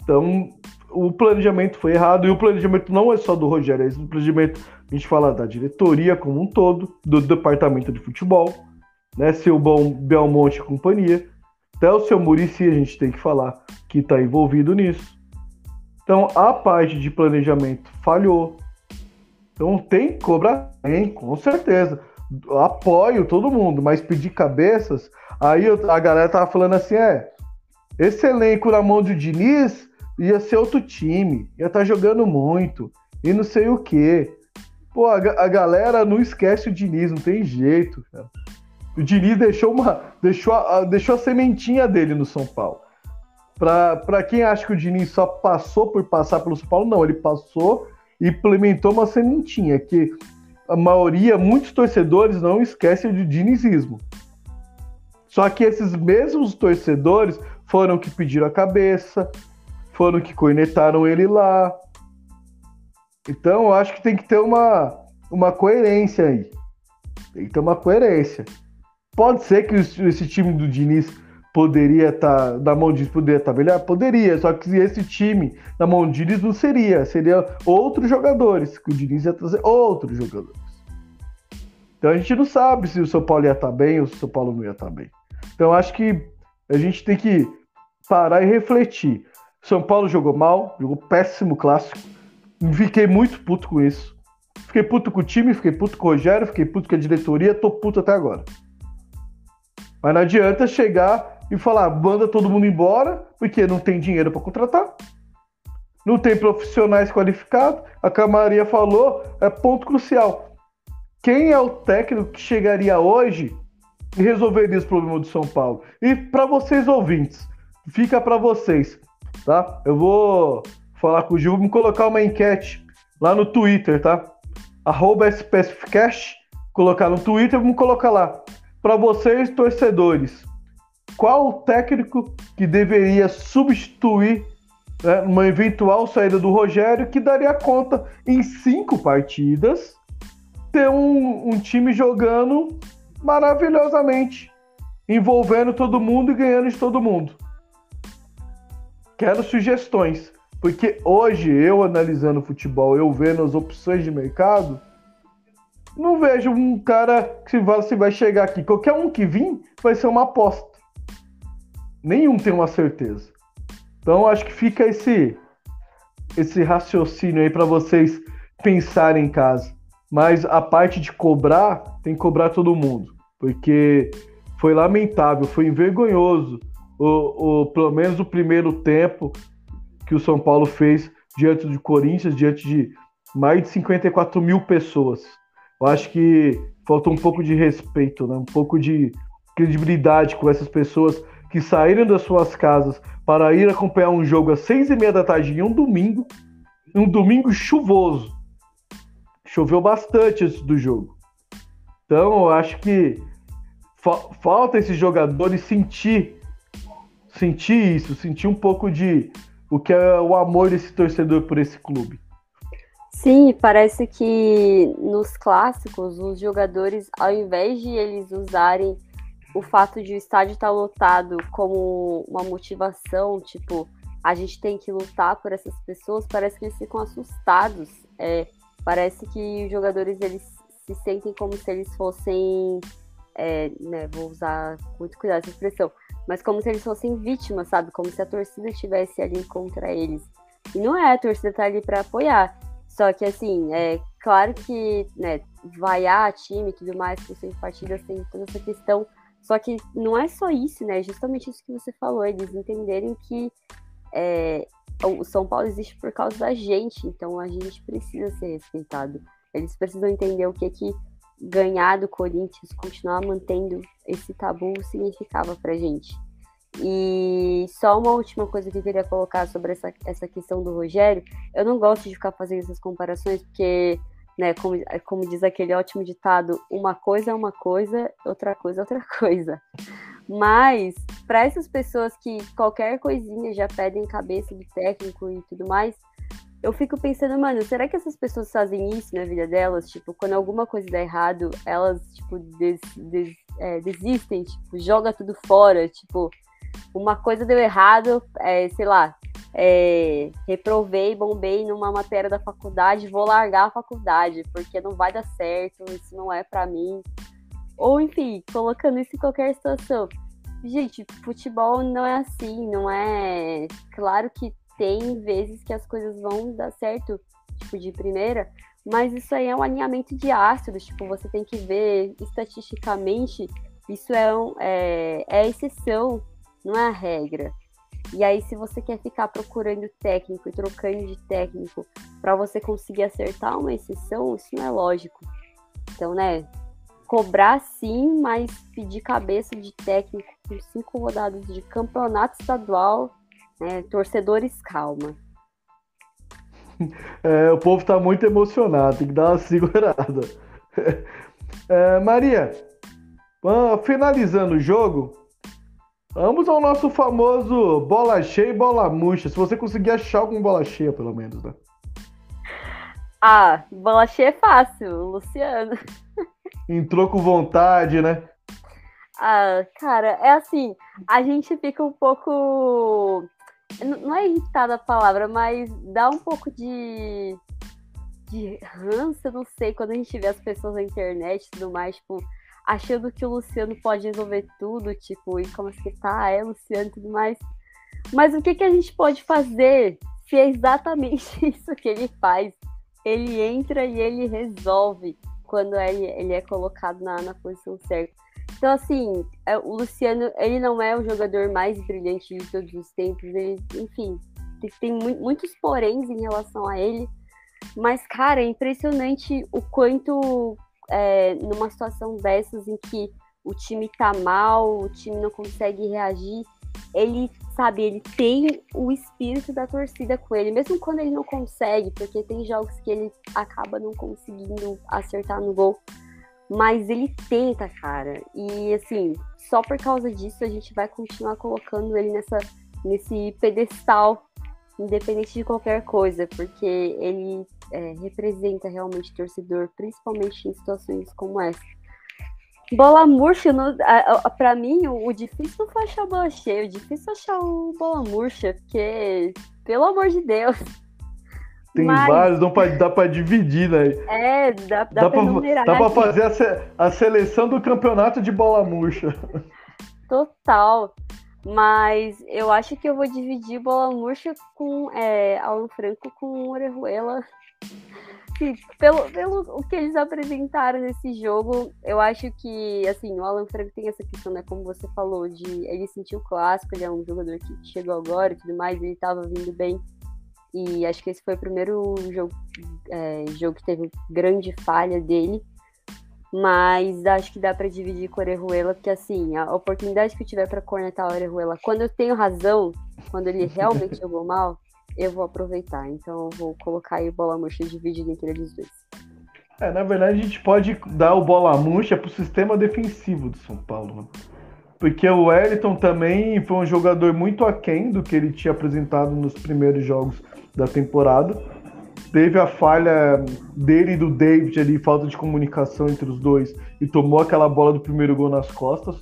Speaker 1: Então, o planejamento foi errado. E o planejamento não é só do Rogério, é o planejamento, a gente fala da diretoria como um todo, do departamento de futebol, né? Seu bom Belmonte e companhia. Até o seu Murici a gente tem que falar que está envolvido nisso. Então, a parte de planejamento falhou. Então, tem que cobrar, tem, com certeza. Apoio todo mundo, mas pedir cabeças. Aí a galera tava falando assim: é, esse elenco na mão do Diniz ia ser outro time, ia estar tá jogando muito, e não sei o quê. Pô, a, a, galera não esquece o Diniz, não tem jeito, cara. O Diniz deixou uma. Deixou a, deixou a sementinha dele no São Paulo. Para quem acha que o Diniz só passou por passar pelo São Paulo, não, ele passou e implementou uma sementinha que a maioria, muitos torcedores não esquecem do dinizismo. Só que esses mesmos torcedores foram que pediram a cabeça, foram que cornetaram ele lá. Então eu acho que tem que ter uma, uma coerência aí. Tem que ter uma coerência. Pode ser que esse time do Diniz poderia estar tá, na mão de poderia estar tá melhor? Poderia, só que esse time na mão de Diniz não seria, seria outros jogadores, que o Diniz ia trazer outros jogadores. Então a gente não sabe se o São Paulo ia estar tá bem ou se o São Paulo não ia estar bem. Então acho que a gente tem que parar e refletir. São Paulo jogou mal, jogou péssimo clássico. Fiquei muito puto com isso. Fiquei puto com o time, fiquei puto com o Rogério, fiquei puto com a diretoria, tô puto até agora. Mas não adianta chegar e falar, manda todo mundo embora, porque não tem dinheiro para contratar. Não tem profissionais qualificados. A Camaria falou, é ponto crucial. Quem é o técnico que chegaria hoje e resolveria os problemas do São Paulo? E para vocês ouvintes, fica para vocês, tá? Eu vou falar com o Gil, vamos colocar uma enquete lá no Twitter, tá? Arroba SPSFcast, colocar no Twitter, vamos colocar lá. Para vocês, torcedores, qual o técnico que deveria substituir né, uma eventual saída do Rogério que daria conta em cinco partidas ter um, um time jogando maravilhosamente, envolvendo todo mundo e ganhando de todo mundo. Quero sugestões, porque hoje eu analisando futebol, eu vendo as opções de mercado, não vejo um cara que se vai chegar aqui. Qualquer um que vir vai ser uma aposta. Nenhum tem uma certeza. Então acho que fica esse esse raciocínio aí para vocês pensarem em casa. Mas a parte de cobrar, tem que cobrar todo mundo, porque foi lamentável, foi envergonhoso o, o pelo menos o primeiro tempo que o São Paulo fez diante do Corinthians, diante de mais de 54 mil pessoas. Eu acho que faltou um pouco de respeito, né? um pouco de credibilidade com essas pessoas que saíram das suas casas para ir acompanhar um jogo às seis e meia da tarde em um domingo, um domingo chuvoso. Choveu bastante antes do jogo. Então, eu acho que fa falta esses jogadores sentir sentir isso, sentir um pouco de o que é o amor desse torcedor por esse clube.
Speaker 2: Sim, parece que nos clássicos os jogadores, ao invés de eles usarem o fato de o estádio estar lotado como uma motivação, tipo, a gente tem que lutar por essas pessoas, parece que eles ficam assustados. É, parece que os jogadores eles se sentem como se eles fossem, é, né, vou usar muito cuidado essa expressão, mas como se eles fossem vítimas, sabe? Como se a torcida estivesse ali contra eles. E não é, a torcida tá ali para apoiar. Só que, assim, é claro que, né, vaiar time e tudo mais, por ser partidas, tem toda essa questão. Só que não é só isso, né? É justamente isso que você falou, eles entenderem que é, o São Paulo existe por causa da gente, então a gente precisa ser respeitado. Eles precisam entender o que que ganhar do Corinthians, continuar mantendo esse tabu significava pra gente. E só uma última coisa que eu queria colocar sobre essa, essa questão do Rogério. Eu não gosto de ficar fazendo essas comparações, porque, né, como, como diz aquele ótimo ditado, uma coisa é uma coisa, outra coisa é outra *laughs* coisa. Mas, para essas pessoas que qualquer coisinha já pedem cabeça de técnico e tudo mais, eu fico pensando, mano, será que essas pessoas fazem isso na vida delas? Tipo, quando alguma coisa dá errado, elas, tipo, des, des, é, desistem, tipo, joga tudo fora, tipo, uma coisa deu errado, é, sei lá, é, reprovei, bombei numa matéria da faculdade, vou largar a faculdade, porque não vai dar certo, isso não é para mim. Ou, enfim, colocando isso em qualquer situação. Gente, futebol não é assim, não é. Claro que tem vezes que as coisas vão dar certo, tipo, de primeira, mas isso aí é um alinhamento de ácidos, tipo, você tem que ver estatisticamente, isso é, um, é, é exceção, não é a regra. E aí, se você quer ficar procurando técnico e trocando de técnico para você conseguir acertar uma exceção, isso não é lógico. Então, né, cobrar sim, mas pedir cabeça de técnico por cinco rodadas de campeonato estadual, né, torcedores, calma. *laughs*
Speaker 1: É, o povo tá muito emocionado, tem que dar uma segurada. *laughs* É, Maria, finalizando o jogo, Vamos ao nosso famoso bola cheia e bola murcha. Se você conseguir achar algum bola cheia, pelo menos, né?
Speaker 2: Ah, bola cheia é fácil, Luciano. *laughs*
Speaker 1: Entrou com vontade, né?
Speaker 2: Ah, cara, é assim, a gente fica um pouco. Não é irritada a palavra, mas dá um pouco de. de ranço, não sei, quando a gente vê as pessoas na internet e tudo mais, tipo achando que o Luciano pode resolver tudo, tipo, e como assim tá, é Luciano e tudo mais. Mas o que, que a gente pode fazer se é exatamente *laughs* isso que ele faz? Ele entra e ele resolve quando ele, ele é colocado na, na posição certa. Então, assim, é, o Luciano, ele não é o jogador mais brilhante de todos os tempos. Ele, enfim, tem, muitos poréns em relação a ele. Mas, cara, é impressionante o quanto, é, numa situação dessas em que o time tá mal, o time não consegue reagir, ele, sabe, ele tem o espírito da torcida com ele, mesmo quando ele não consegue, porque tem jogos que ele acaba não conseguindo acertar no gol. Mas ele tenta, cara. E assim, só por causa disso a gente vai continuar colocando ele nessa, nesse pedestal, independente de qualquer coisa, porque ele é, representa realmente torcedor, principalmente em situações como essa. Bola murcha, para mim, o, o, difícil foi achar a bola cheia, o difícil é achar o bola murcha, porque, pelo amor de Deus.
Speaker 1: Tem Mas... vários, dá pra, dá pra dividir, né?
Speaker 2: É, dá, dá, dá pra,
Speaker 1: Dá pra fazer a, se, a seleção do campeonato de bola murcha.
Speaker 2: Total. Mas eu acho que eu vou dividir bola murcha com é, Alan Franco com Orejuela Sim, pelo, pelo o que eles apresentaram nesse jogo, eu acho que, assim, o Alan Franco tem essa questão, né, como você falou, de ele sentir o clássico, ele é um jogador que chegou agora e tudo mais, ele estava vindo bem, e acho que esse foi o primeiro jogo, é, jogo que teve grande falha dele, mas acho que dá para dividir com o Orejuela, porque, assim, a oportunidade que eu tiver para cornetar o Orejuela, quando eu tenho razão, quando ele *laughs* realmente jogou mal, eu vou aproveitar. Então eu vou colocar aí o bola murcha dividido entre eles dois.
Speaker 1: É, na verdade a gente pode dar o bola murcha pro sistema defensivo do São Paulo, né? Porque o Wellington também foi um jogador muito aquém do que ele tinha apresentado nos primeiros jogos da temporada. Teve a falha dele e do David ali, falta de comunicação entre os dois, e tomou aquela bola do primeiro gol nas costas.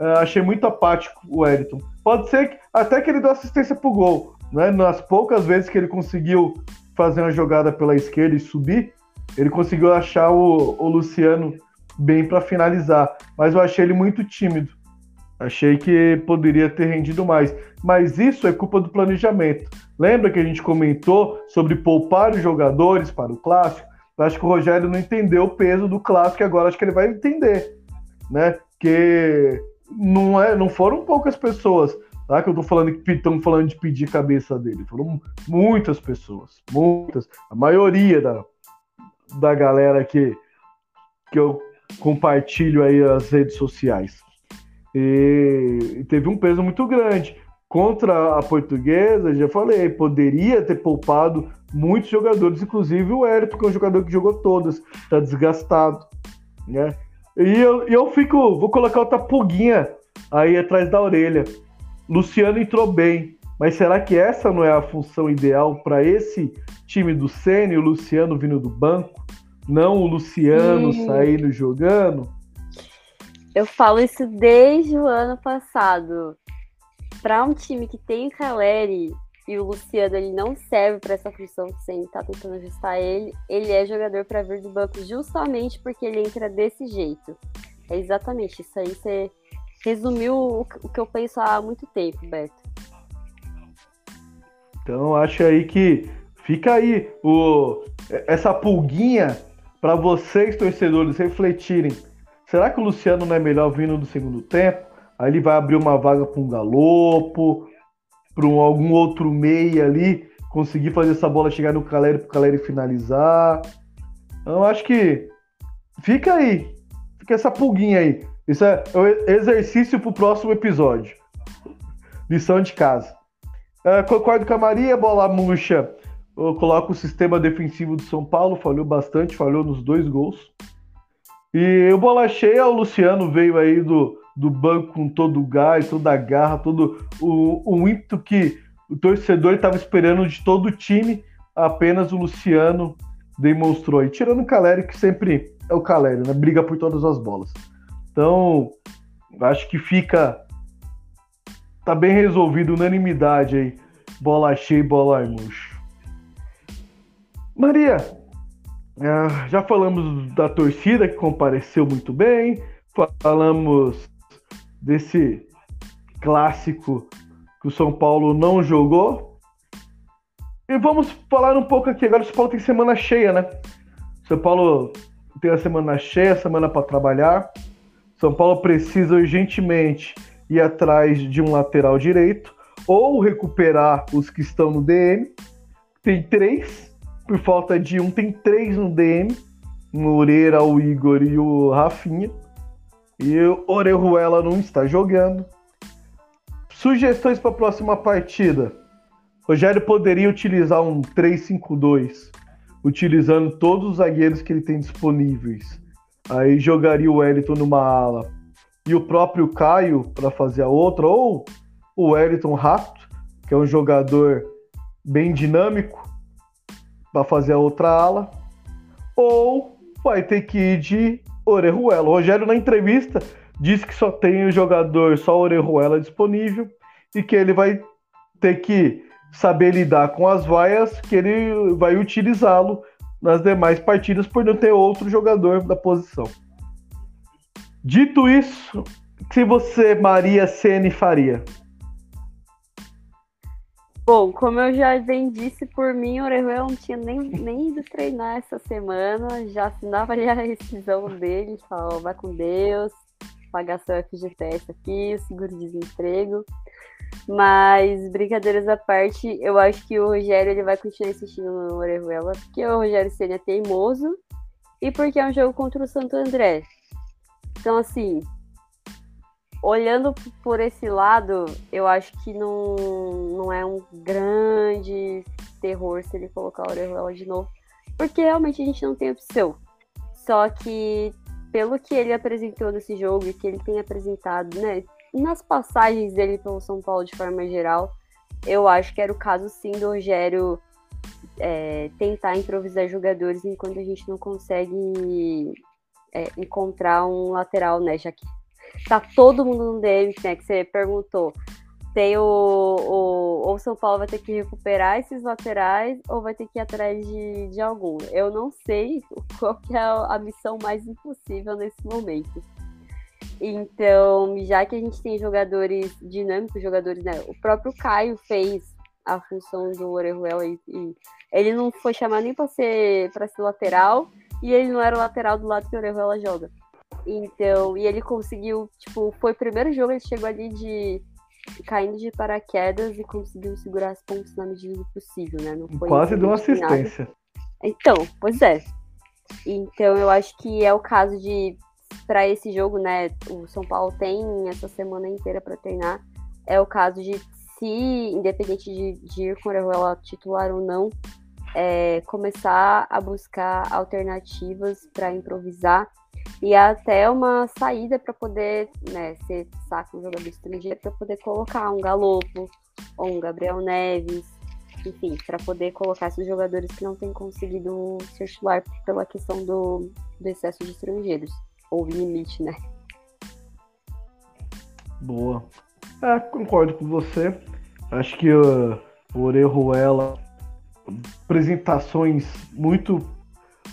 Speaker 1: Uh, achei muito apático o Wellington. Pode ser que, até que ele deu assistência pro gol, né, nas poucas vezes que ele conseguiu fazer uma jogada pela esquerda e subir, ele conseguiu achar o, o Luciano bem para finalizar. Mas eu achei ele muito tímido. Achei que poderia ter rendido mais. Mas isso é culpa do planejamento. Lembra que a gente comentou sobre poupar os jogadores para o clássico? Eu acho que o Rogério não entendeu o peso do clássico e agora acho que ele vai entender, né? Que não, é, não foram poucas pessoas Tá? Que eu tô falando que estão falando de pedir cabeça dele. Foram muitas pessoas, muitas, a maioria da, da galera que, que eu compartilho aí as redes sociais. E, teve um peso muito grande. Contra a portuguesa, já falei, poderia ter poupado muitos jogadores, inclusive o Hérito, que é um jogador que jogou todas, tá desgastado, né? E eu, eu fico, vou colocar outra pulguinha aí atrás da orelha. Luciano entrou bem, mas será que essa não é a função ideal para esse time do e o Luciano vindo do banco? Não o Luciano hum. saindo jogando?
Speaker 2: Eu falo isso desde o ano passado. Para um time que tem o Caleri e o Luciano ele não serve para essa função que você está tentando ajustar ele, ele é jogador para vir do banco justamente porque ele entra desse jeito. É exatamente isso aí. Você resumiu o, que eu penso há muito tempo, Beto.
Speaker 1: Então acho aí que fica aí o, essa pulguinha para vocês, torcedores, refletirem. Será que o Luciano não é melhor vindo do segundo tempo? Aí ele vai abrir uma vaga para um galopo, para um, algum outro meia ali, conseguir fazer essa bola chegar no Caleri para o Caleri finalizar. Então acho que fica aí, fica essa pulguinha aí. Isso é exercício para o próximo episódio. Lição de casa. É, concordo com a Maria, bola murcha. Eu coloco o sistema defensivo do São Paulo, falhou bastante, falhou nos dois gols. E o bola cheia, o Luciano veio aí do, do banco com todo o gás, toda a garra, todo o, o ímpeto que o torcedor estava esperando de todo o time, apenas o Luciano demonstrou. E tirando o Caleri, que sempre é o Caleri, né? Briga por todas as bolas. Então, acho que fica. Tá bem resolvido, unanimidade aí. Bola cheia e bola murcho. Maria, é, já falamos da torcida que compareceu muito bem, falamos desse clássico que o São Paulo não jogou. E vamos falar um pouco aqui. Agora o São Paulo tem semana cheia, né? São Paulo tem a semana cheia, semana para trabalhar. São Paulo precisa urgentemente ir atrás de um lateral direito ou recuperar os que estão no DM. Tem três, por falta de um, tem três no DM. O Moreira, o Igor e o Rafinha. E o Orejuela não está jogando. Sugestões para a próxima partida. Rogério poderia utilizar um 3-5-2, utilizando todos os zagueiros que ele tem disponíveis. Aí jogaria o Wellington numa ala e o próprio Caio para fazer a outra, ou o Wellington Rato, que é um jogador bem dinâmico, para fazer a outra ala, ou vai ter que ir de Orejuela. O Rogério, na entrevista, disse que só tem o jogador, só Orejuela disponível, e que ele vai ter que saber lidar com as vaias, que ele vai utilizá-lo nas demais partidas por não ter outro jogador da posição. Dito isso, que você, Maria Ceni, faria?
Speaker 2: Bom, como eu já bem disse, por mim, o Orejuela não tinha nem, nem ido treinar essa semana, já assinava ali a rescisão dele, falou, vai com Deus, pagar seu FGTS aqui, o seguro-desemprego. Mas, brincadeiras à parte, eu acho que o Rogério ele vai continuar insistindo no Orejuela, porque o Rogério seria teimoso e porque é um jogo contra o Santo André. Então, assim, olhando por esse lado, eu acho que não, não é um grande terror se ele colocar o Orejuela de novo, porque realmente a gente não tem opção. Só que, pelo que ele apresentou nesse jogo e que ele tem apresentado, né, nas passagens dele pelo São Paulo de forma geral, eu acho que era o caso sim do Rogério é, tentar improvisar jogadores enquanto a gente não consegue é, encontrar um lateral, né? Já que tá todo mundo no DM, né? Que você perguntou. Tem o, o. Ou São Paulo vai ter que recuperar esses laterais, ou vai ter que ir atrás de, de algum. Eu não sei *laughs* qual que é a missão mais impossível nesse momento. Então, já que a gente tem jogadores dinâmicos, jogadores, né? O próprio Caio fez a função do Orejuela e, e ele não foi chamado nem para ser para ser lateral e ele não era o lateral do lado que o Orejuela joga. Então, e ele conseguiu, tipo, foi o primeiro jogo, ele chegou ali de caindo de paraquedas e conseguiu segurar as pontas na medida do possível, né? Não
Speaker 1: foi Quase deu uma assistência.
Speaker 2: Então, pois é. Então, eu acho que é o caso de para esse jogo, né? O São Paulo tem essa semana inteira para treinar. É o caso de se, independente de, de ir com o titular ou não, é, começar a buscar alternativas para improvisar e até uma saída para poder, né, ser saco um jogador estrangeiro para poder colocar um Galopo ou um Gabriel Neves, enfim, para poder colocar esses jogadores que não têm conseguido circular pela questão do, do excesso de estrangeiros ou limite, né?
Speaker 1: Boa. É, concordo com você. Acho que uh, o Orejuela apresentações muito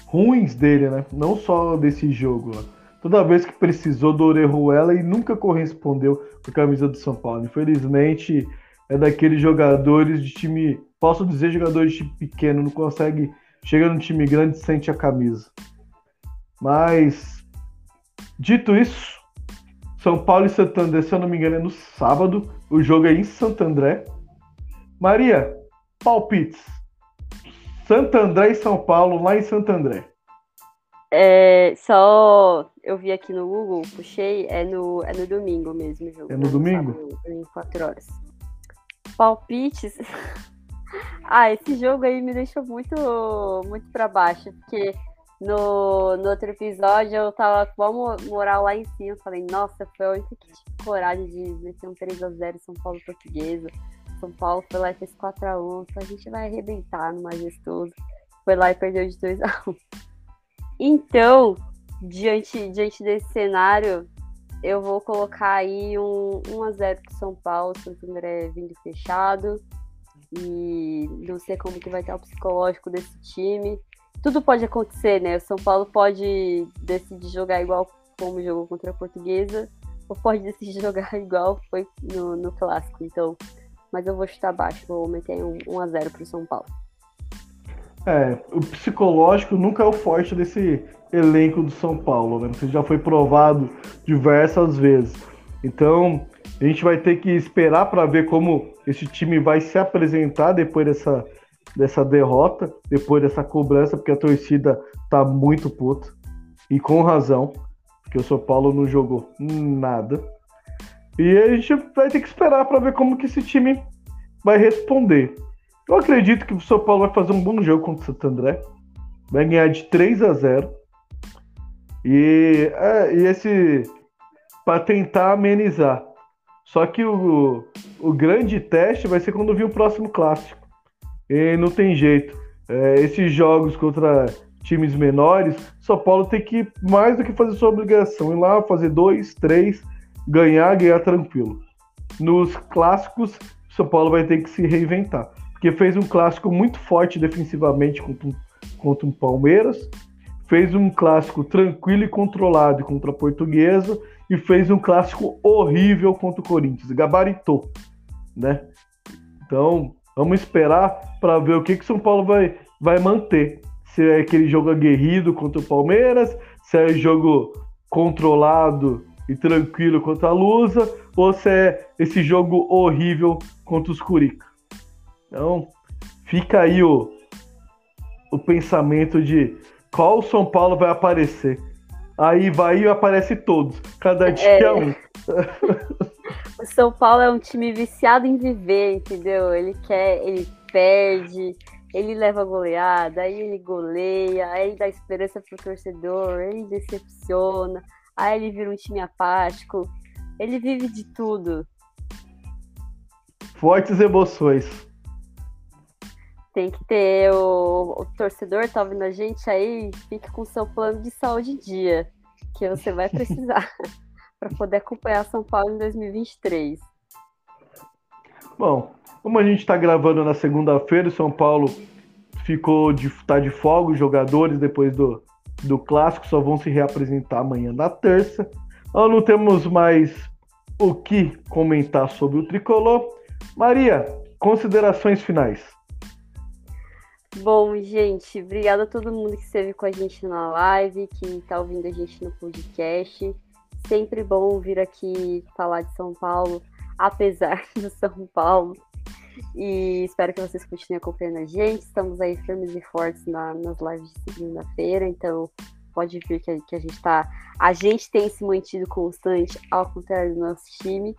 Speaker 1: ruins dele, né? Não só desse jogo. Ó. Toda vez que precisou do Orejuela e nunca correspondeu com a camisa do São Paulo. Infelizmente, é daqueles jogadores de time, posso dizer jogadores de time pequeno, não consegue, chega no time grande e sente a camisa. Mas, dito isso, São Paulo e Santander, se eu não me engano, é no sábado. O jogo é em Santo André. Maria, palpites. Santo André e São Paulo, lá em Santo André.
Speaker 2: É, só eu vi aqui no Google, puxei, é no, é no domingo mesmo o jogo.
Speaker 1: É no né? domingo?
Speaker 2: Em quatro horas. Palpites. *laughs* ah, esse jogo aí me deixou muito, muito para baixo, porque no, no outro episódio eu tava com a moral lá em cima. Falei, nossa, foi a única que tive coragem de meter um 3x0 São Paulo Portuguesa. São Paulo foi lá e fez 4x1. A gente vai arrebentar no Majestoso. Foi lá e perdeu de 2x1. Então, diante, diante desse cenário, eu vou colocar aí um 1x0 pro São Paulo, Santo André vindo fechado. E não sei como que vai estar o psicológico desse time. Tudo pode acontecer, né? O São Paulo pode decidir jogar igual como jogou contra a Portuguesa, ou pode decidir *laughs* jogar igual foi no, no clássico. Então, mas eu vou chutar baixo, vou meter um 1x0 pro São Paulo.
Speaker 1: É, o psicológico nunca é o forte desse elenco do São Paulo, né? Isso já foi provado diversas vezes. Então, a gente vai ter que esperar para ver como esse time vai se apresentar depois dessa, dessa derrota, depois dessa cobrança, porque a torcida tá muito puta. E com razão, porque o São Paulo não jogou nada. E a gente vai ter que esperar para ver como que esse time vai responder. Eu acredito que o São Paulo vai fazer um bom jogo contra o Santo André. Vai ganhar de 3 a 0. E, é, e esse. para tentar amenizar. Só que o, o grande teste vai ser quando vir o próximo clássico. E não tem jeito. É, esses jogos contra times menores, São Paulo tem que mais do que fazer sua obrigação, ir lá fazer dois, três, ganhar, ganhar tranquilo. Nos clássicos, São Paulo vai ter que se reinventar porque fez um clássico muito forte defensivamente contra um, contra um Palmeiras, fez um clássico tranquilo e controlado contra a Portuguesa e fez um clássico horrível contra o Corinthians, gabaritou, né? Então, vamos esperar para ver o que que São Paulo vai, vai manter. Se é aquele jogo aguerrido contra o Palmeiras, se é jogo controlado e tranquilo contra a Lusa, ou se é esse jogo horrível contra os Curica. Então, fica aí o, o pensamento de qual São Paulo vai aparecer. Aí vai e aparece todos, cada dia é. um. *laughs*
Speaker 2: o São Paulo é um time viciado em viver, entendeu? Ele quer, ele perde, ele leva goleada, aí ele goleia, aí ele dá esperança pro torcedor, ele decepciona, aí ele vira um time apático. Ele vive de tudo.
Speaker 1: Fortes emoções
Speaker 2: tem que ter o, o torcedor tá ouvindo a gente aí, fique com o seu plano de saúde em dia, que você vai *laughs* precisar *laughs* para poder acompanhar São Paulo em 2023.
Speaker 1: Bom, como a gente está gravando na segunda-feira, São Paulo ficou de tá de folga, os jogadores depois do, do clássico só vão se reapresentar amanhã na terça. Nós não temos mais o que comentar sobre o tricolor. Maria, considerações finais.
Speaker 2: Bom, gente, obrigada a todo mundo que esteve com a gente na live, que está ouvindo a gente no podcast. Sempre bom vir aqui falar de São Paulo, apesar *laughs* do São Paulo. E espero que vocês continuem acompanhando a gente. Estamos aí firmes e fortes na, nas lives de segunda-feira, então pode vir que a, que a gente tá. A gente tem se mantido constante, ao contrário do nosso time.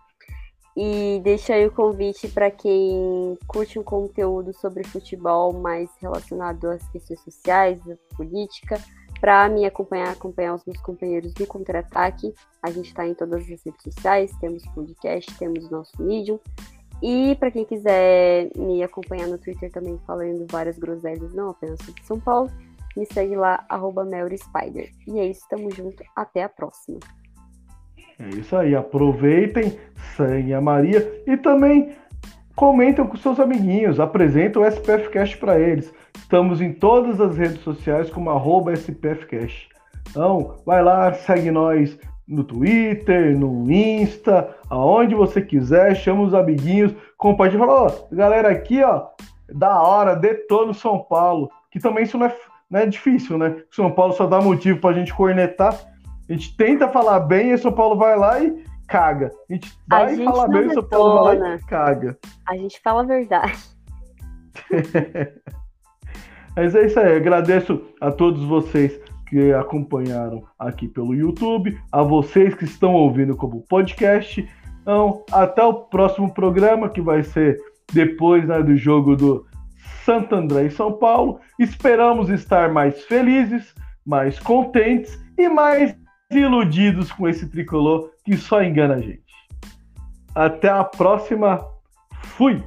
Speaker 2: E deixa aí o convite para quem curte um conteúdo sobre futebol mais relacionado às questões sociais, política, para me acompanhar, acompanhar os meus companheiros do Contra-Ataque. A gente está em todas as redes sociais, temos podcast, temos nosso Medium. E para quem quiser me acompanhar no Twitter também falando várias groselhas, não apenas sobre São Paulo, me segue lá, arroba Spider. E é isso, tamo junto, até a próxima.
Speaker 1: É isso aí, aproveitem, sangue a Maria e também comentem com seus amiguinhos, apresentem o SPF Cash para eles. Estamos em todas as redes sociais como arroba SPF Cash. Então, vai lá, segue nós no Twitter, no Insta, aonde você quiser, chama os amiguinhos, compartilha, fala, ó, galera aqui, ó, da hora, detona São Paulo, que também isso não é, não é difícil, né? São Paulo só dá motivo pra gente cornetar, a gente tenta falar bem e São Paulo vai lá e caga. A gente vai a gente falar bem e o São Paulo vai lá e caga.
Speaker 2: A gente fala a verdade. *laughs*
Speaker 1: Mas é isso aí. Agradeço a todos vocês que acompanharam aqui pelo YouTube, a vocês que estão ouvindo como podcast. Então, até o próximo programa, que vai ser depois né, do jogo do Santo André e São Paulo. Esperamos estar mais felizes, mais contentes e mais iludidos com esse tricolor que só engana a gente. Até a próxima. Fui!